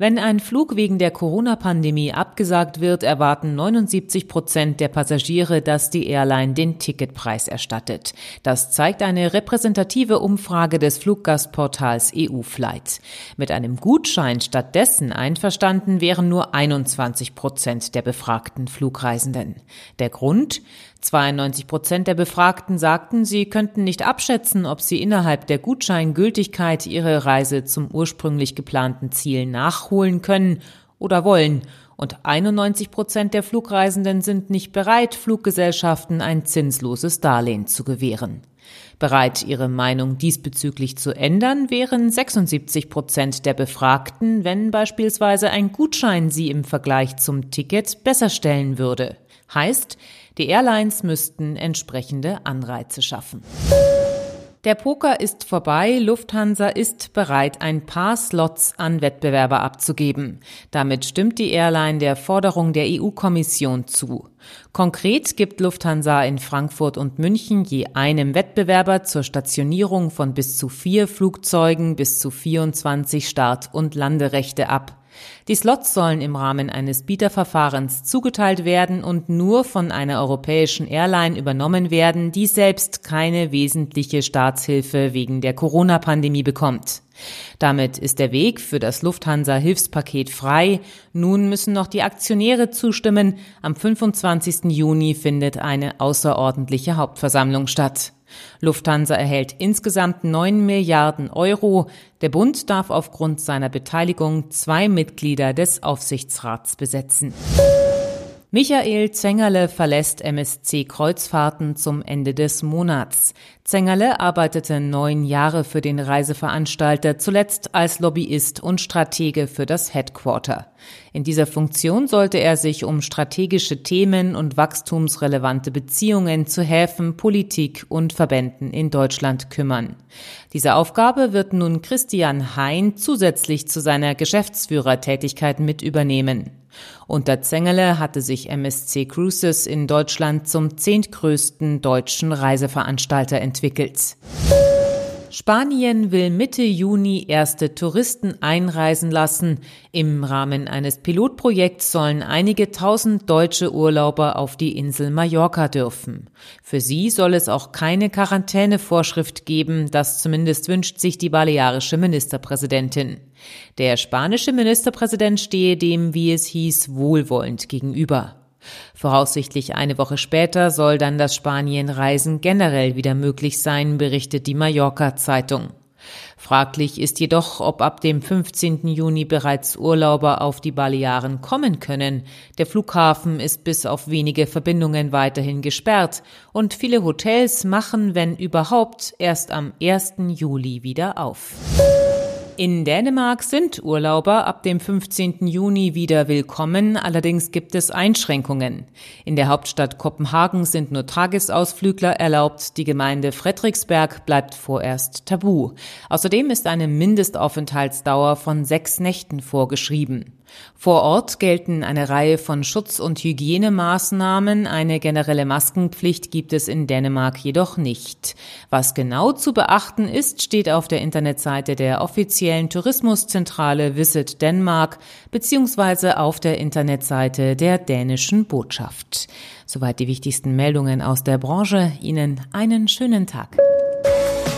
Wenn ein Flug wegen der Corona-Pandemie abgesagt wird, erwarten 79 Prozent der Passagiere, dass die Airline den Ticketpreis erstattet. Das zeigt eine repräsentative Umfrage des Fluggastportals EU-Flight. Mit einem Gutschein stattdessen einverstanden wären nur 21 Prozent der befragten Flugreisenden. Der Grund? 92 Prozent der Befragten sagten, sie könnten nicht abschätzen, ob sie innerhalb der Gutscheingültigkeit ihre Reise zum ursprünglich geplanten Ziel nachholen können oder wollen. Und 91 Prozent der Flugreisenden sind nicht bereit, Fluggesellschaften ein zinsloses Darlehen zu gewähren. Bereit, ihre Meinung diesbezüglich zu ändern, wären 76 Prozent der Befragten, wenn beispielsweise ein Gutschein sie im Vergleich zum Ticket besser stellen würde. Heißt, die Airlines müssten entsprechende Anreize schaffen. Der Poker ist vorbei. Lufthansa ist bereit, ein paar Slots an Wettbewerber abzugeben. Damit stimmt die Airline der Forderung der EU-Kommission zu. Konkret gibt Lufthansa in Frankfurt und München je einem Wettbewerber zur Stationierung von bis zu vier Flugzeugen bis zu 24 Start- und Landerechte ab. Die Slots sollen im Rahmen eines Bieterverfahrens zugeteilt werden und nur von einer europäischen Airline übernommen werden, die selbst keine wesentliche Staatshilfe wegen der Corona-Pandemie bekommt. Damit ist der Weg für das Lufthansa-Hilfspaket frei. Nun müssen noch die Aktionäre zustimmen. Am 25. Juni findet eine außerordentliche Hauptversammlung statt. Lufthansa erhält insgesamt 9 Milliarden Euro. Der Bund darf aufgrund seiner Beteiligung zwei Mitglieder des Aufsichtsrats besetzen. Michael Zengerle verlässt MSC Kreuzfahrten zum Ende des Monats. Zengerle arbeitete neun Jahre für den Reiseveranstalter, zuletzt als Lobbyist und Stratege für das Headquarter. In dieser Funktion sollte er sich um strategische Themen und wachstumsrelevante Beziehungen zu Häfen, Politik und Verbänden in Deutschland kümmern. Diese Aufgabe wird nun Christian Hein zusätzlich zu seiner Geschäftsführertätigkeit mit übernehmen. Unter Zengele hatte sich MSC Cruises in Deutschland zum zehntgrößten deutschen Reiseveranstalter entwickelt. Spanien will Mitte Juni erste Touristen einreisen lassen. Im Rahmen eines Pilotprojekts sollen einige tausend deutsche Urlauber auf die Insel Mallorca dürfen. Für sie soll es auch keine Quarantänevorschrift geben, das zumindest wünscht sich die balearische Ministerpräsidentin. Der spanische Ministerpräsident stehe dem, wie es hieß, wohlwollend gegenüber. Voraussichtlich eine Woche später soll dann das Spanienreisen generell wieder möglich sein, berichtet die Mallorca-Zeitung. Fraglich ist jedoch, ob ab dem 15. Juni bereits Urlauber auf die Balearen kommen können. Der Flughafen ist bis auf wenige Verbindungen weiterhin gesperrt und viele Hotels machen, wenn überhaupt, erst am 1. Juli wieder auf. In Dänemark sind Urlauber ab dem 15. Juni wieder willkommen, allerdings gibt es Einschränkungen. In der Hauptstadt Kopenhagen sind nur Tagesausflügler erlaubt, die Gemeinde Frederiksberg bleibt vorerst tabu. Außerdem ist eine Mindestaufenthaltsdauer von sechs Nächten vorgeschrieben. Vor Ort gelten eine Reihe von Schutz- und Hygienemaßnahmen. Eine generelle Maskenpflicht gibt es in Dänemark jedoch nicht. Was genau zu beachten ist, steht auf der Internetseite der offiziellen Tourismuszentrale Visit Denmark beziehungsweise auf der Internetseite der dänischen Botschaft. Soweit die wichtigsten Meldungen aus der Branche. Ihnen einen schönen Tag.